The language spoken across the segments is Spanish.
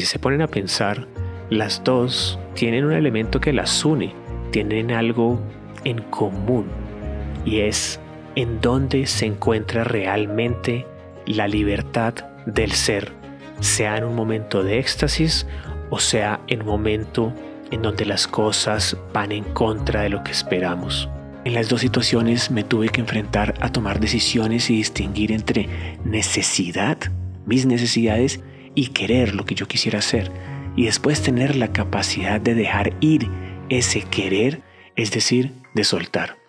Si se ponen a pensar, las dos tienen un elemento que las une, tienen algo en común y es en dónde se encuentra realmente la libertad del ser, sea en un momento de éxtasis o sea en un momento en donde las cosas van en contra de lo que esperamos. En las dos situaciones me tuve que enfrentar a tomar decisiones y distinguir entre necesidad, mis necesidades, y querer lo que yo quisiera hacer. Y después tener la capacidad de dejar ir ese querer, es decir, de soltar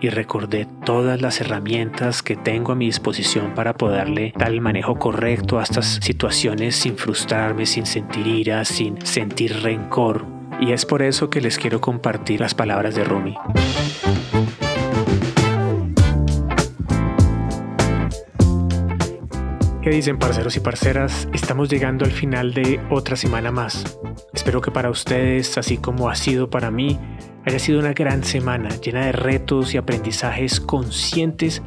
y recordé todas las herramientas que tengo a mi disposición para poderle dar el manejo correcto a estas situaciones sin frustrarme, sin sentir ira, sin sentir rencor. Y es por eso que les quiero compartir las palabras de Rumi. ¿Qué dicen parceros y parceras? Estamos llegando al final de otra semana más. Espero que para ustedes, así como ha sido para mí, haya sido una gran semana llena de retos y aprendizajes conscientes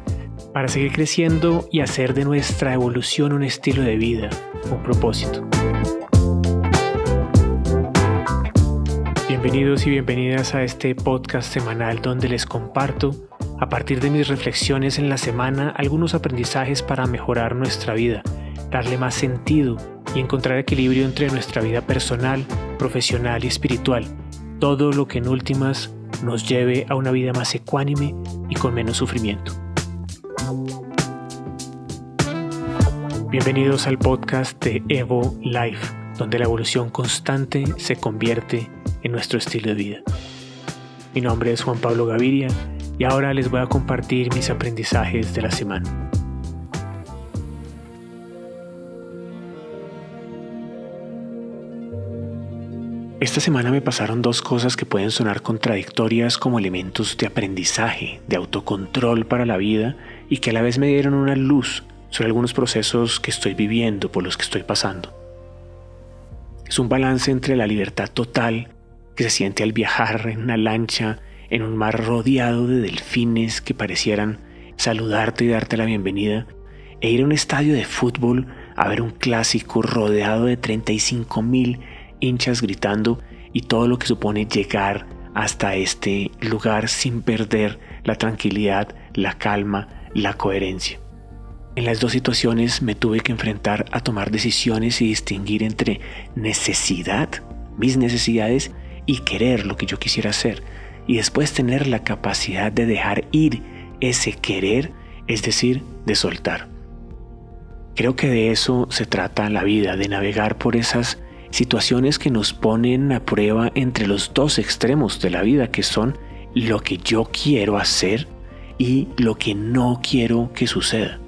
para seguir creciendo y hacer de nuestra evolución un estilo de vida, un propósito. Bienvenidos y bienvenidas a este podcast semanal donde les comparto, a partir de mis reflexiones en la semana, algunos aprendizajes para mejorar nuestra vida, darle más sentido y encontrar equilibrio entre nuestra vida personal, profesional y espiritual todo lo que en últimas nos lleve a una vida más ecuánime y con menos sufrimiento. Bienvenidos al podcast de Evo Life, donde la evolución constante se convierte en nuestro estilo de vida. Mi nombre es Juan Pablo Gaviria y ahora les voy a compartir mis aprendizajes de la semana. Esta semana me pasaron dos cosas que pueden sonar contradictorias como elementos de aprendizaje, de autocontrol para la vida y que a la vez me dieron una luz sobre algunos procesos que estoy viviendo, por los que estoy pasando. Es un balance entre la libertad total que se siente al viajar en una lancha en un mar rodeado de delfines que parecieran saludarte y darte la bienvenida, e ir a un estadio de fútbol a ver un clásico rodeado de 35 mil hinchas gritando y todo lo que supone llegar hasta este lugar sin perder la tranquilidad, la calma, la coherencia. En las dos situaciones me tuve que enfrentar a tomar decisiones y distinguir entre necesidad, mis necesidades, y querer lo que yo quisiera hacer, y después tener la capacidad de dejar ir ese querer, es decir, de soltar. Creo que de eso se trata la vida, de navegar por esas situaciones que nos ponen a prueba entre los dos extremos de la vida, que son lo que yo quiero hacer y lo que no quiero que suceda.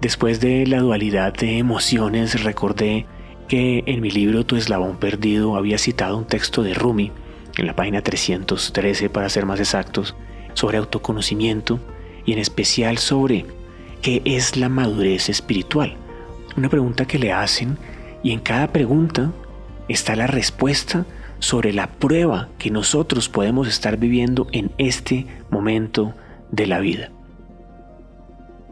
Después de la dualidad de emociones, recordé que en mi libro Tu eslabón perdido había citado un texto de Rumi, en la página 313 para ser más exactos, sobre autoconocimiento y en especial sobre qué es la madurez espiritual una pregunta que le hacen y en cada pregunta está la respuesta sobre la prueba que nosotros podemos estar viviendo en este momento de la vida.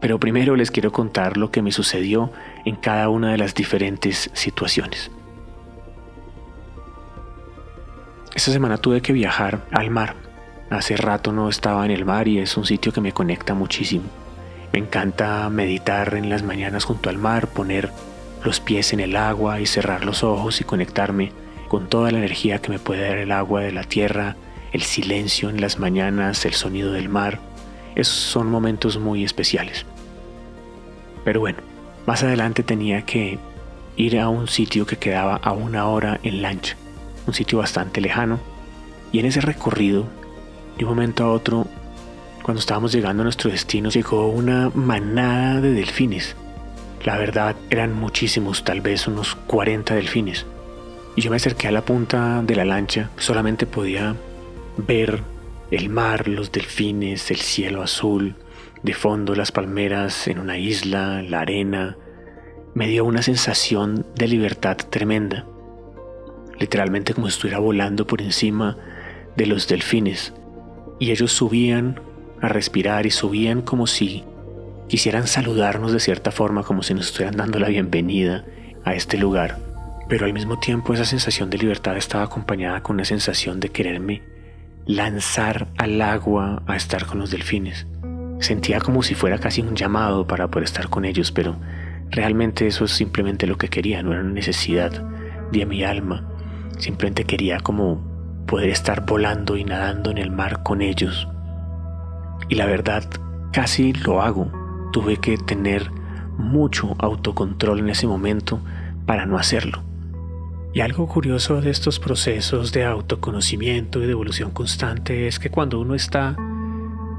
Pero primero les quiero contar lo que me sucedió en cada una de las diferentes situaciones. Esta semana tuve que viajar al mar. Hace rato no estaba en el mar y es un sitio que me conecta muchísimo. Me encanta meditar en las mañanas junto al mar, poner los pies en el agua y cerrar los ojos y conectarme con toda la energía que me puede dar el agua de la tierra, el silencio en las mañanas, el sonido del mar. Esos son momentos muy especiales. Pero bueno, más adelante tenía que ir a un sitio que quedaba a una hora en lancha, un sitio bastante lejano, y en ese recorrido, de un momento a otro, cuando estábamos llegando a nuestro destino, llegó una manada de delfines. La verdad, eran muchísimos, tal vez unos 40 delfines. Y yo me acerqué a la punta de la lancha, solamente podía ver el mar, los delfines, el cielo azul, de fondo las palmeras en una isla, la arena. Me dio una sensación de libertad tremenda, literalmente como si estuviera volando por encima de los delfines. Y ellos subían a respirar y subían como si quisieran saludarnos de cierta forma como si nos estuvieran dando la bienvenida a este lugar. Pero al mismo tiempo esa sensación de libertad estaba acompañada con una sensación de quererme lanzar al agua a estar con los delfines. Sentía como si fuera casi un llamado para poder estar con ellos, pero realmente eso es simplemente lo que quería, no era una necesidad de mi alma. Simplemente quería como poder estar volando y nadando en el mar con ellos. Y la verdad, casi lo hago. Tuve que tener mucho autocontrol en ese momento para no hacerlo. Y algo curioso de estos procesos de autoconocimiento y de evolución constante es que cuando uno está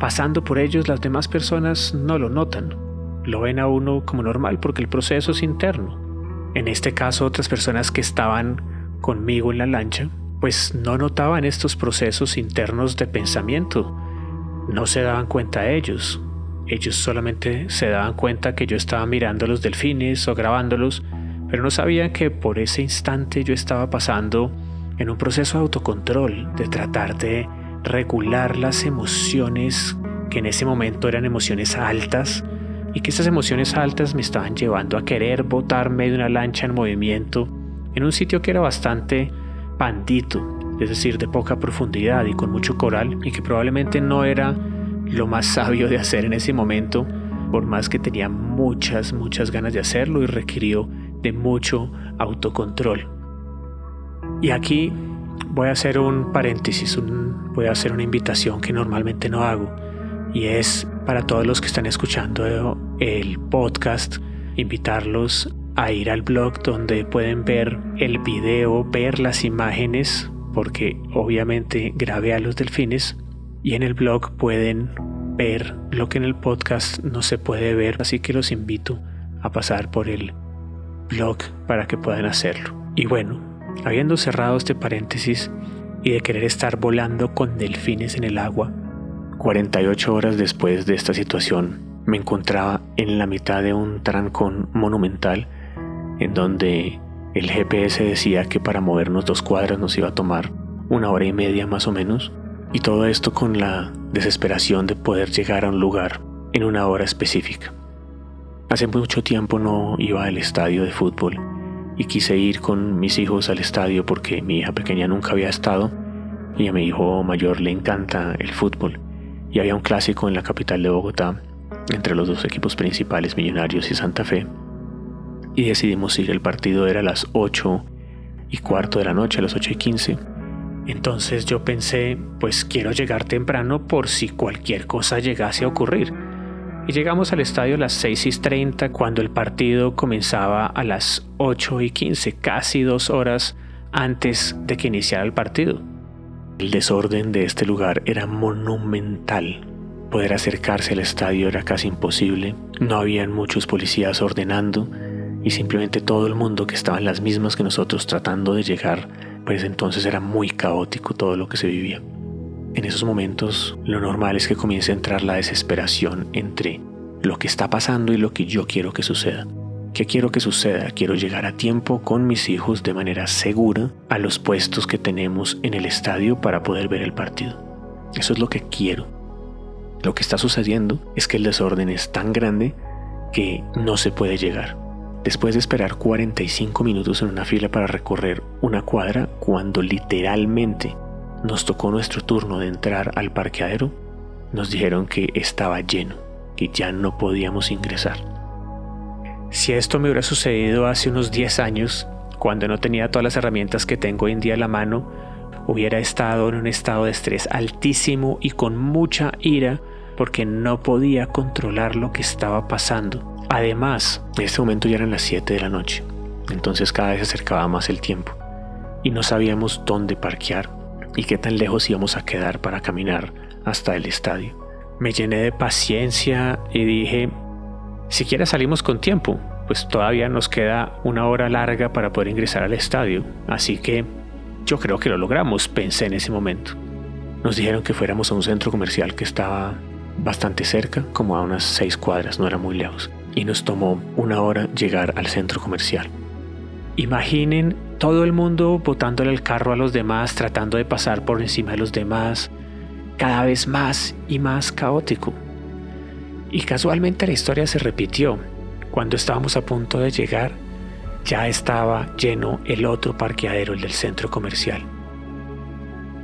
pasando por ellos, las demás personas no lo notan. Lo ven a uno como normal porque el proceso es interno. En este caso, otras personas que estaban conmigo en la lancha, pues no notaban estos procesos internos de pensamiento. No se daban cuenta ellos. Ellos solamente se daban cuenta que yo estaba mirando a los delfines o grabándolos pero no sabían que por ese instante yo estaba pasando en un proceso de autocontrol, de tratar de regular las emociones que en ese momento eran emociones altas y que esas emociones altas me estaban llevando a querer botarme de una lancha en movimiento en un sitio que era bastante pandito, es decir, de poca profundidad y con mucho coral y que probablemente no era lo más sabio de hacer en ese momento, por más que tenía muchas, muchas ganas de hacerlo y requirió de mucho autocontrol. Y aquí voy a hacer un paréntesis, voy a hacer una invitación que normalmente no hago y es para todos los que están escuchando el podcast, invitarlos a ir al blog donde pueden ver el video, ver las imágenes, porque obviamente grabé a los delfines y en el blog pueden ver lo que en el podcast no se puede ver, así que los invito a pasar por el blog para que puedan hacerlo. Y bueno, habiendo cerrado este paréntesis y de querer estar volando con delfines en el agua, 48 horas después de esta situación me encontraba en la mitad de un trancón monumental en donde el GPS decía que para movernos dos cuadras nos iba a tomar una hora y media más o menos, y todo esto con la desesperación de poder llegar a un lugar en una hora específica. Hace mucho tiempo no iba al estadio de fútbol y quise ir con mis hijos al estadio porque mi hija pequeña nunca había estado y a mi hijo mayor le encanta el fútbol. Y había un clásico en la capital de Bogotá entre los dos equipos principales, Millonarios y Santa Fe. Y decidimos ir, el partido era a las 8 y cuarto de la noche, a las 8 y 15. Entonces yo pensé, pues quiero llegar temprano por si cualquier cosa llegase a ocurrir y llegamos al estadio a las 6 y 30 cuando el partido comenzaba a las 8 y 15, casi dos horas antes de que iniciara el partido. El desorden de este lugar era monumental. Poder acercarse al estadio era casi imposible, no habían muchos policías ordenando y simplemente todo el mundo que estaba en las mismas que nosotros tratando de llegar, pues entonces era muy caótico todo lo que se vivía. En esos momentos lo normal es que comience a entrar la desesperación entre lo que está pasando y lo que yo quiero que suceda. ¿Qué quiero que suceda? Quiero llegar a tiempo con mis hijos de manera segura a los puestos que tenemos en el estadio para poder ver el partido. Eso es lo que quiero. Lo que está sucediendo es que el desorden es tan grande que no se puede llegar. Después de esperar 45 minutos en una fila para recorrer una cuadra, cuando literalmente nos tocó nuestro turno de entrar al parqueadero, nos dijeron que estaba lleno, que ya no podíamos ingresar. Si esto me hubiera sucedido hace unos 10 años, cuando no tenía todas las herramientas que tengo hoy en día a la mano, hubiera estado en un estado de estrés altísimo y con mucha ira porque no podía controlar lo que estaba pasando. Además, en este momento ya eran las 7 de la noche, entonces cada vez se acercaba más el tiempo y no sabíamos dónde parquear y qué tan lejos íbamos a quedar para caminar hasta el estadio. Me llené de paciencia y dije, siquiera salimos con tiempo, pues todavía nos queda una hora larga para poder ingresar al estadio, así que yo creo que lo logramos, pensé en ese momento. Nos dijeron que fuéramos a un centro comercial que estaba bastante cerca, como a unas seis cuadras, no era muy lejos, y nos tomó una hora llegar al centro comercial. Imaginen todo el mundo botándole el carro a los demás, tratando de pasar por encima de los demás, cada vez más y más caótico. Y casualmente la historia se repitió. Cuando estábamos a punto de llegar, ya estaba lleno el otro parqueadero, el del centro comercial.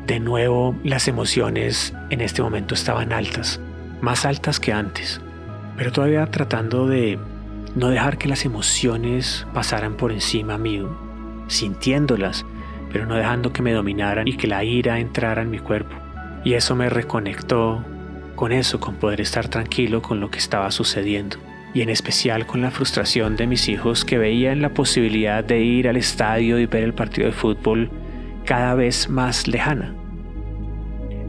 De nuevo, las emociones en este momento estaban altas, más altas que antes, pero todavía tratando de no dejar que las emociones pasaran por encima mío, sintiéndolas, pero no dejando que me dominaran y que la ira entrara en mi cuerpo. Y eso me reconectó con eso, con poder estar tranquilo con lo que estaba sucediendo. Y en especial con la frustración de mis hijos que veían la posibilidad de ir al estadio y ver el partido de fútbol cada vez más lejana.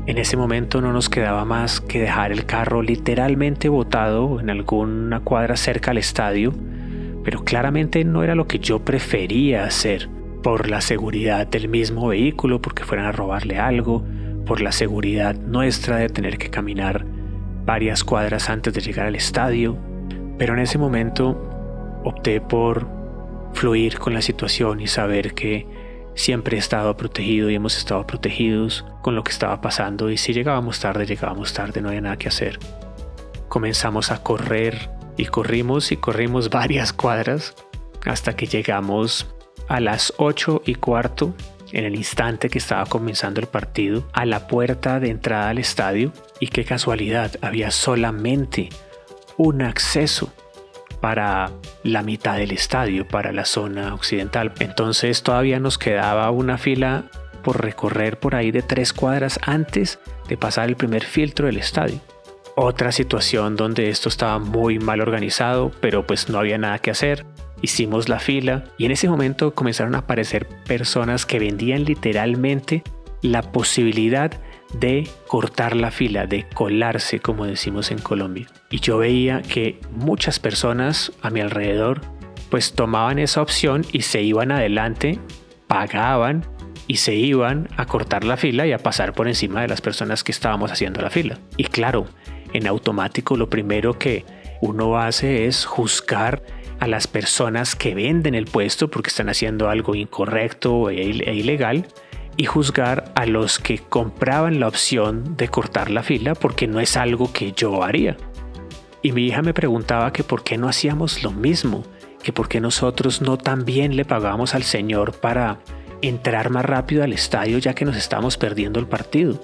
En ese momento no nos quedaba más que dejar el carro literalmente botado en alguna cuadra cerca al estadio, pero claramente no era lo que yo prefería hacer, por la seguridad del mismo vehículo, porque fueran a robarle algo, por la seguridad nuestra de tener que caminar varias cuadras antes de llegar al estadio, pero en ese momento opté por fluir con la situación y saber que siempre he estado protegido y hemos estado protegidos con lo que estaba pasando y si llegábamos tarde, llegábamos tarde, no había nada que hacer. Comenzamos a correr y corrimos y corrimos varias cuadras hasta que llegamos a las 8 y cuarto, en el instante que estaba comenzando el partido, a la puerta de entrada al estadio y qué casualidad, había solamente un acceso para la mitad del estadio, para la zona occidental. Entonces todavía nos quedaba una fila por recorrer por ahí de tres cuadras antes de pasar el primer filtro del estadio. Otra situación donde esto estaba muy mal organizado, pero pues no había nada que hacer. Hicimos la fila y en ese momento comenzaron a aparecer personas que vendían literalmente la posibilidad de cortar la fila, de colarse, como decimos en Colombia. Y yo veía que muchas personas a mi alrededor pues tomaban esa opción y se iban adelante, pagaban y se iban a cortar la fila y a pasar por encima de las personas que estábamos haciendo la fila. Y claro, en automático lo primero que uno hace es juzgar a las personas que venden el puesto porque están haciendo algo incorrecto e, e ilegal y juzgar a los que compraban la opción de cortar la fila porque no es algo que yo haría. Y mi hija me preguntaba que por qué no hacíamos lo mismo, que por qué nosotros no también le pagábamos al Señor para entrar más rápido al estadio ya que nos estamos perdiendo el partido.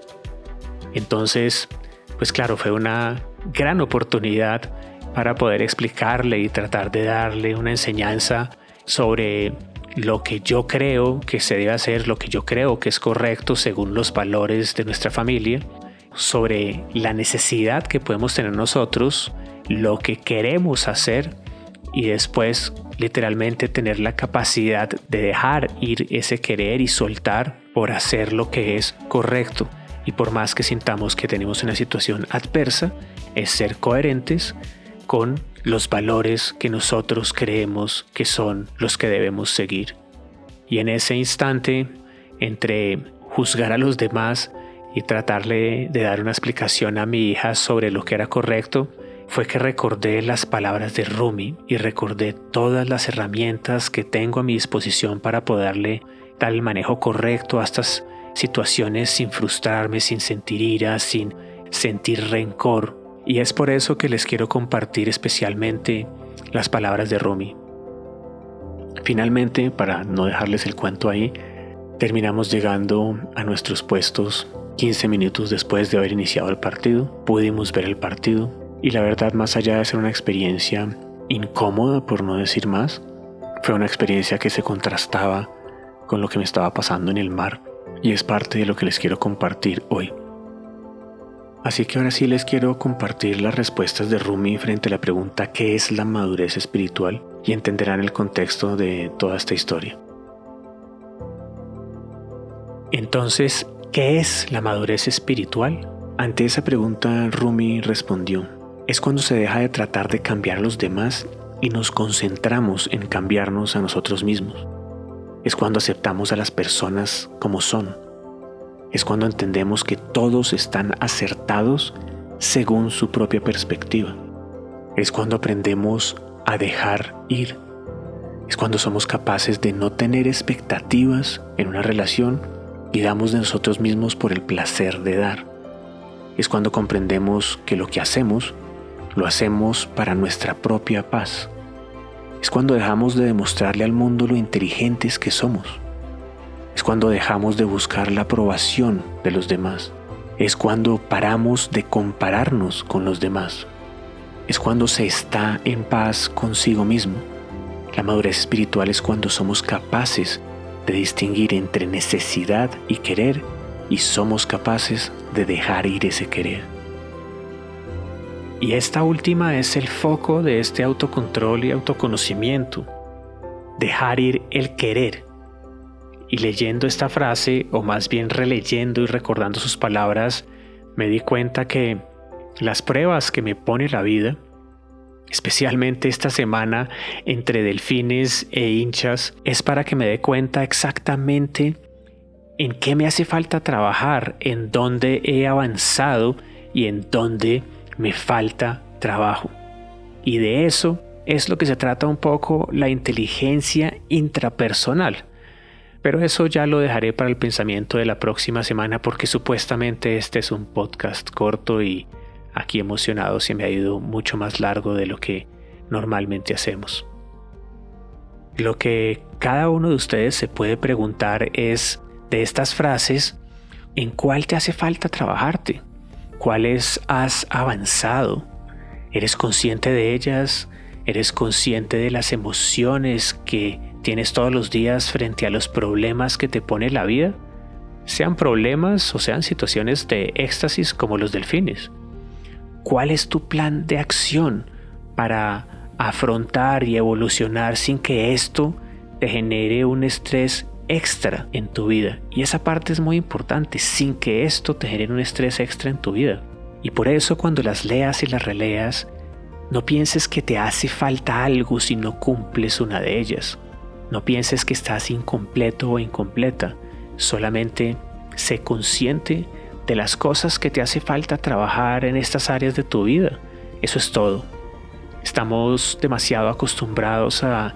Entonces, pues claro, fue una gran oportunidad para poder explicarle y tratar de darle una enseñanza sobre lo que yo creo que se debe hacer, lo que yo creo que es correcto según los valores de nuestra familia, sobre la necesidad que podemos tener nosotros, lo que queremos hacer y después literalmente tener la capacidad de dejar ir ese querer y soltar por hacer lo que es correcto. Y por más que sintamos que tenemos una situación adversa, es ser coherentes con los valores que nosotros creemos que son los que debemos seguir. Y en ese instante, entre juzgar a los demás y tratarle de dar una explicación a mi hija sobre lo que era correcto, fue que recordé las palabras de Rumi y recordé todas las herramientas que tengo a mi disposición para poderle dar el manejo correcto a estas situaciones sin frustrarme, sin sentir ira, sin sentir rencor, y es por eso que les quiero compartir especialmente las palabras de Rumi. Finalmente, para no dejarles el cuento ahí, terminamos llegando a nuestros puestos 15 minutos después de haber iniciado el partido. Pudimos ver el partido y la verdad, más allá de ser una experiencia incómoda, por no decir más, fue una experiencia que se contrastaba con lo que me estaba pasando en el mar y es parte de lo que les quiero compartir hoy. Así que ahora sí les quiero compartir las respuestas de Rumi frente a la pregunta ¿qué es la madurez espiritual? y entenderán el contexto de toda esta historia. Entonces, ¿qué es la madurez espiritual? Ante esa pregunta Rumi respondió, es cuando se deja de tratar de cambiar a los demás y nos concentramos en cambiarnos a nosotros mismos. Es cuando aceptamos a las personas como son es cuando entendemos que todos están acertados según su propia perspectiva. Es cuando aprendemos a dejar ir. Es cuando somos capaces de no tener expectativas en una relación y damos de nosotros mismos por el placer de dar. Es cuando comprendemos que lo que hacemos lo hacemos para nuestra propia paz. Es cuando dejamos de demostrarle al mundo lo inteligentes que somos. Es cuando dejamos de buscar la aprobación de los demás. Es cuando paramos de compararnos con los demás. Es cuando se está en paz consigo mismo. La madurez espiritual es cuando somos capaces de distinguir entre necesidad y querer y somos capaces de dejar ir ese querer. Y esta última es el foco de este autocontrol y autoconocimiento. Dejar ir el querer. Y leyendo esta frase, o más bien releyendo y recordando sus palabras, me di cuenta que las pruebas que me pone la vida, especialmente esta semana entre delfines e hinchas, es para que me dé cuenta exactamente en qué me hace falta trabajar, en dónde he avanzado y en dónde me falta trabajo. Y de eso es lo que se trata un poco la inteligencia intrapersonal. Pero eso ya lo dejaré para el pensamiento de la próxima semana porque supuestamente este es un podcast corto y aquí emocionado se me ha ido mucho más largo de lo que normalmente hacemos. Lo que cada uno de ustedes se puede preguntar es de estas frases, ¿en cuál te hace falta trabajarte? ¿Cuáles has avanzado? ¿Eres consciente de ellas? ¿Eres consciente de las emociones que tienes todos los días frente a los problemas que te pone la vida? Sean problemas o sean situaciones de éxtasis como los delfines. ¿Cuál es tu plan de acción para afrontar y evolucionar sin que esto te genere un estrés extra en tu vida. Y esa parte es muy importante, sin que esto te genere un estrés extra en tu vida. Y por eso cuando las leas y las releas, no pienses que te hace falta algo si no cumples una de ellas. No pienses que estás incompleto o incompleta. Solamente sé consciente de las cosas que te hace falta trabajar en estas áreas de tu vida. Eso es todo. Estamos demasiado acostumbrados a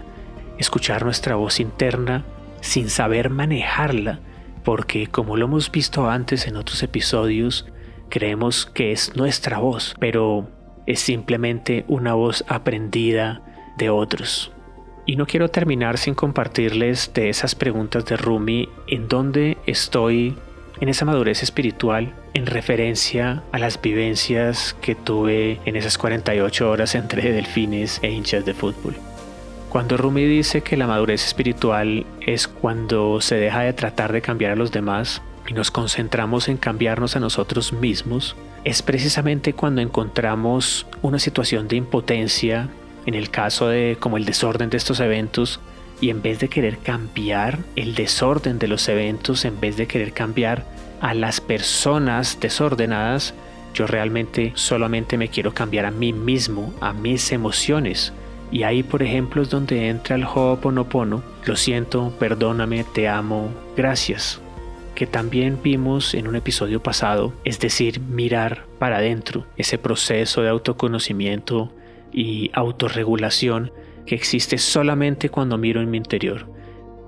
escuchar nuestra voz interna sin saber manejarla, porque como lo hemos visto antes en otros episodios, creemos que es nuestra voz, pero es simplemente una voz aprendida de otros. Y no quiero terminar sin compartirles de esas preguntas de Rumi en dónde estoy en esa madurez espiritual en referencia a las vivencias que tuve en esas 48 horas entre delfines e hinchas de fútbol. Cuando Rumi dice que la madurez espiritual es cuando se deja de tratar de cambiar a los demás y nos concentramos en cambiarnos a nosotros mismos, es precisamente cuando encontramos una situación de impotencia, en el caso de como el desorden de estos eventos, y en vez de querer cambiar el desorden de los eventos, en vez de querer cambiar a las personas desordenadas, yo realmente solamente me quiero cambiar a mí mismo, a mis emociones, y ahí, por ejemplo, es donde entra el Ho'oponopono, lo siento, perdóname, te amo, gracias, que también vimos en un episodio pasado, es decir, mirar para adentro, ese proceso de autoconocimiento y autorregulación que existe solamente cuando miro en mi interior.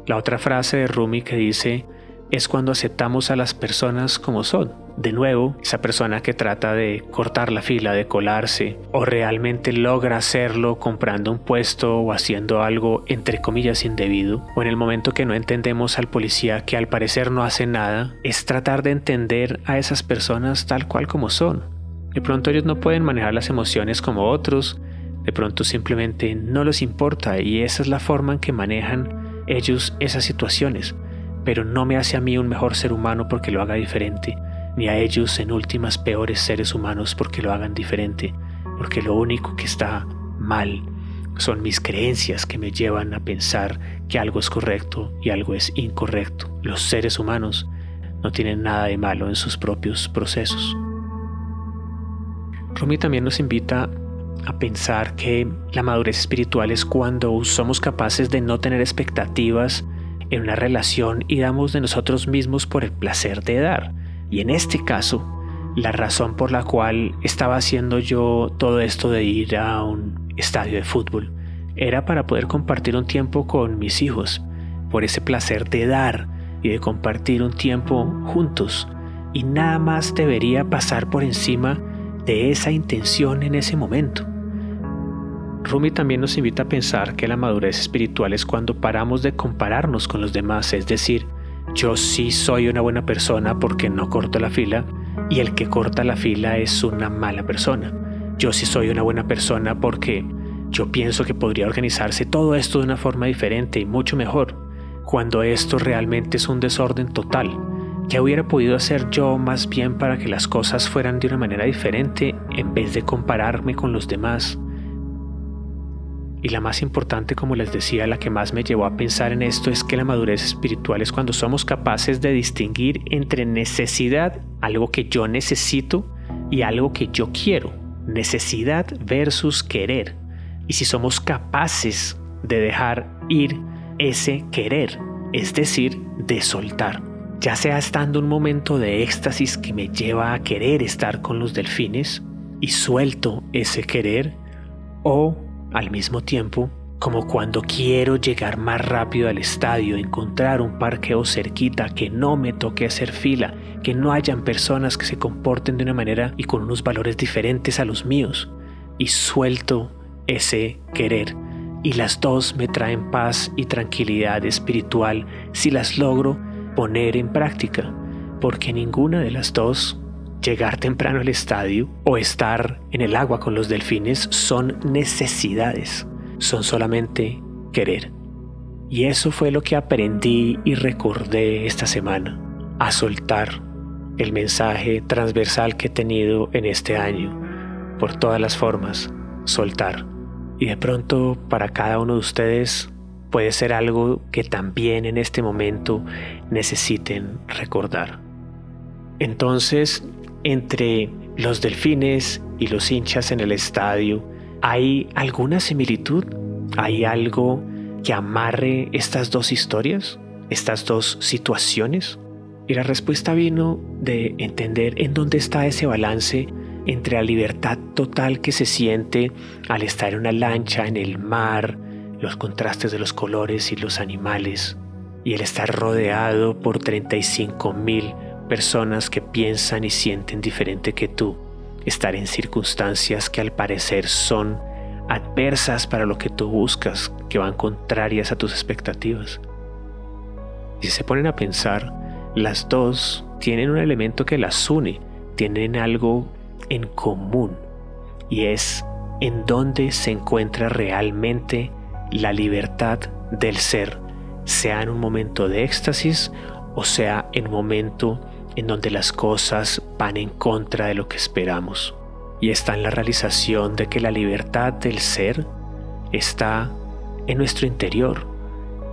La otra frase de Rumi que dice, es cuando aceptamos a las personas como son. De nuevo, esa persona que trata de cortar la fila, de colarse, o realmente logra hacerlo comprando un puesto o haciendo algo entre comillas indebido, o en el momento que no entendemos al policía que al parecer no hace nada, es tratar de entender a esas personas tal cual como son. De pronto ellos no pueden manejar las emociones como otros, de pronto simplemente no les importa y esa es la forma en que manejan ellos esas situaciones pero no me hace a mí un mejor ser humano porque lo haga diferente, ni a ellos en últimas peores seres humanos porque lo hagan diferente, porque lo único que está mal son mis creencias que me llevan a pensar que algo es correcto y algo es incorrecto. Los seres humanos no tienen nada de malo en sus propios procesos. Rumi también nos invita a pensar que la madurez espiritual es cuando somos capaces de no tener expectativas en una relación y damos de nosotros mismos por el placer de dar. Y en este caso, la razón por la cual estaba haciendo yo todo esto de ir a un estadio de fútbol era para poder compartir un tiempo con mis hijos, por ese placer de dar y de compartir un tiempo juntos. Y nada más debería pasar por encima de esa intención en ese momento. Rumi también nos invita a pensar que la madurez espiritual es cuando paramos de compararnos con los demás, es decir, yo sí soy una buena persona porque no corto la fila y el que corta la fila es una mala persona. Yo sí soy una buena persona porque yo pienso que podría organizarse todo esto de una forma diferente y mucho mejor, cuando esto realmente es un desorden total. ¿Qué hubiera podido hacer yo más bien para que las cosas fueran de una manera diferente en vez de compararme con los demás? Y la más importante, como les decía, la que más me llevó a pensar en esto es que la madurez espiritual es cuando somos capaces de distinguir entre necesidad, algo que yo necesito, y algo que yo quiero. Necesidad versus querer y si somos capaces de dejar ir ese querer, es decir, de soltar, ya sea estando un momento de éxtasis que me lleva a querer estar con los delfines y suelto ese querer, o al mismo tiempo, como cuando quiero llegar más rápido al estadio, encontrar un parqueo cerquita, que no me toque hacer fila, que no hayan personas que se comporten de una manera y con unos valores diferentes a los míos, y suelto ese querer. Y las dos me traen paz y tranquilidad espiritual si las logro poner en práctica, porque ninguna de las dos, llegar temprano al estadio o estar en el agua con los delfines, son necesidades, son solamente querer. Y eso fue lo que aprendí y recordé esta semana, a soltar el mensaje transversal que he tenido en este año, por todas las formas, soltar. Y de pronto para cada uno de ustedes puede ser algo que también en este momento necesiten recordar. Entonces, entre los delfines y los hinchas en el estadio, ¿hay alguna similitud? ¿Hay algo que amarre estas dos historias, estas dos situaciones? Y la respuesta vino de entender en dónde está ese balance entre la libertad total que se siente al estar en una lancha en el mar, los contrastes de los colores y los animales, y el estar rodeado por 35 mil personas que piensan y sienten diferente que tú, estar en circunstancias que al parecer son adversas para lo que tú buscas, que van contrarias a tus expectativas. Si se ponen a pensar, las dos tienen un elemento que las une, tienen algo en común y es en donde se encuentra realmente la libertad del ser, sea en un momento de éxtasis o sea en un momento en donde las cosas van en contra de lo que esperamos. Y está en la realización de que la libertad del ser está en nuestro interior,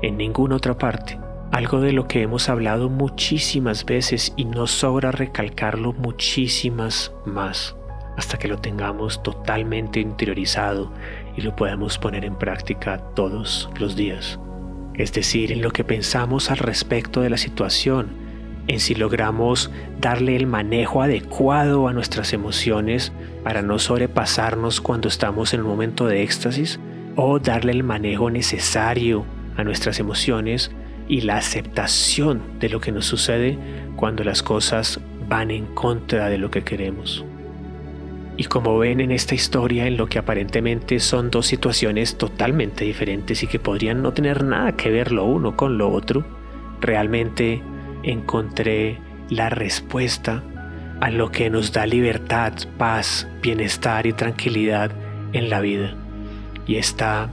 en ninguna otra parte. Algo de lo que hemos hablado muchísimas veces y no sobra recalcarlo muchísimas más hasta que lo tengamos totalmente interiorizado y lo podamos poner en práctica todos los días. Es decir, en lo que pensamos al respecto de la situación, en si logramos darle el manejo adecuado a nuestras emociones para no sobrepasarnos cuando estamos en un momento de éxtasis, o darle el manejo necesario a nuestras emociones y la aceptación de lo que nos sucede cuando las cosas van en contra de lo que queremos. Y como ven en esta historia, en lo que aparentemente son dos situaciones totalmente diferentes y que podrían no tener nada que ver lo uno con lo otro, realmente encontré la respuesta a lo que nos da libertad, paz, bienestar y tranquilidad en la vida. Y está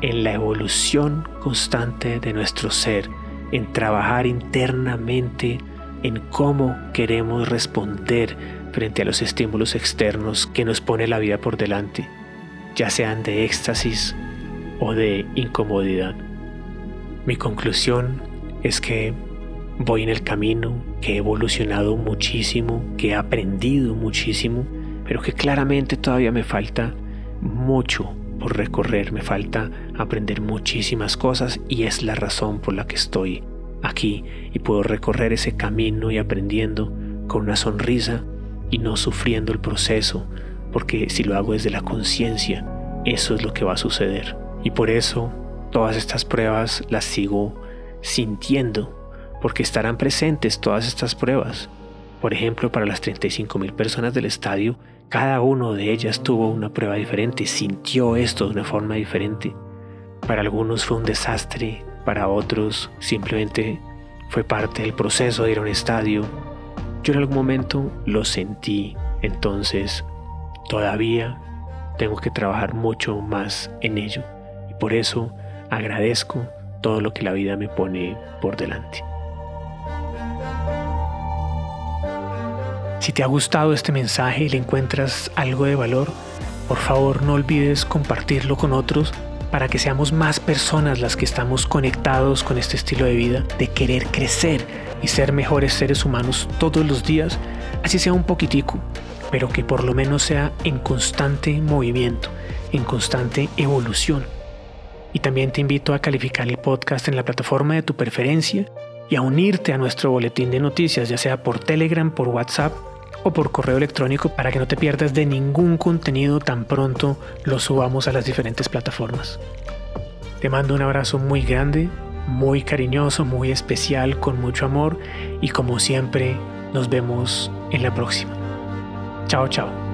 en la evolución constante de nuestro ser, en trabajar internamente en cómo queremos responder frente a los estímulos externos que nos pone la vida por delante, ya sean de éxtasis o de incomodidad. Mi conclusión es que voy en el camino, que he evolucionado muchísimo, que he aprendido muchísimo, pero que claramente todavía me falta mucho por recorrer, me falta aprender muchísimas cosas y es la razón por la que estoy aquí y puedo recorrer ese camino y aprendiendo con una sonrisa y no sufriendo el proceso, porque si lo hago desde la conciencia, eso es lo que va a suceder. Y por eso todas estas pruebas las sigo sintiendo, porque estarán presentes todas estas pruebas. Por ejemplo, para las 35 mil personas del estadio, cada uno de ellas tuvo una prueba diferente, sintió esto de una forma diferente. Para algunos fue un desastre, para otros simplemente fue parte del proceso de ir a un estadio. Yo en algún momento lo sentí, entonces todavía tengo que trabajar mucho más en ello. Y por eso agradezco todo lo que la vida me pone por delante. Si te ha gustado este mensaje y le encuentras algo de valor, por favor no olvides compartirlo con otros para que seamos más personas las que estamos conectados con este estilo de vida, de querer crecer y ser mejores seres humanos todos los días, así sea un poquitico, pero que por lo menos sea en constante movimiento, en constante evolución. Y también te invito a calificar el podcast en la plataforma de tu preferencia y a unirte a nuestro boletín de noticias, ya sea por Telegram, por WhatsApp o por correo electrónico para que no te pierdas de ningún contenido tan pronto lo subamos a las diferentes plataformas. Te mando un abrazo muy grande, muy cariñoso, muy especial, con mucho amor y como siempre nos vemos en la próxima. Chao, chao.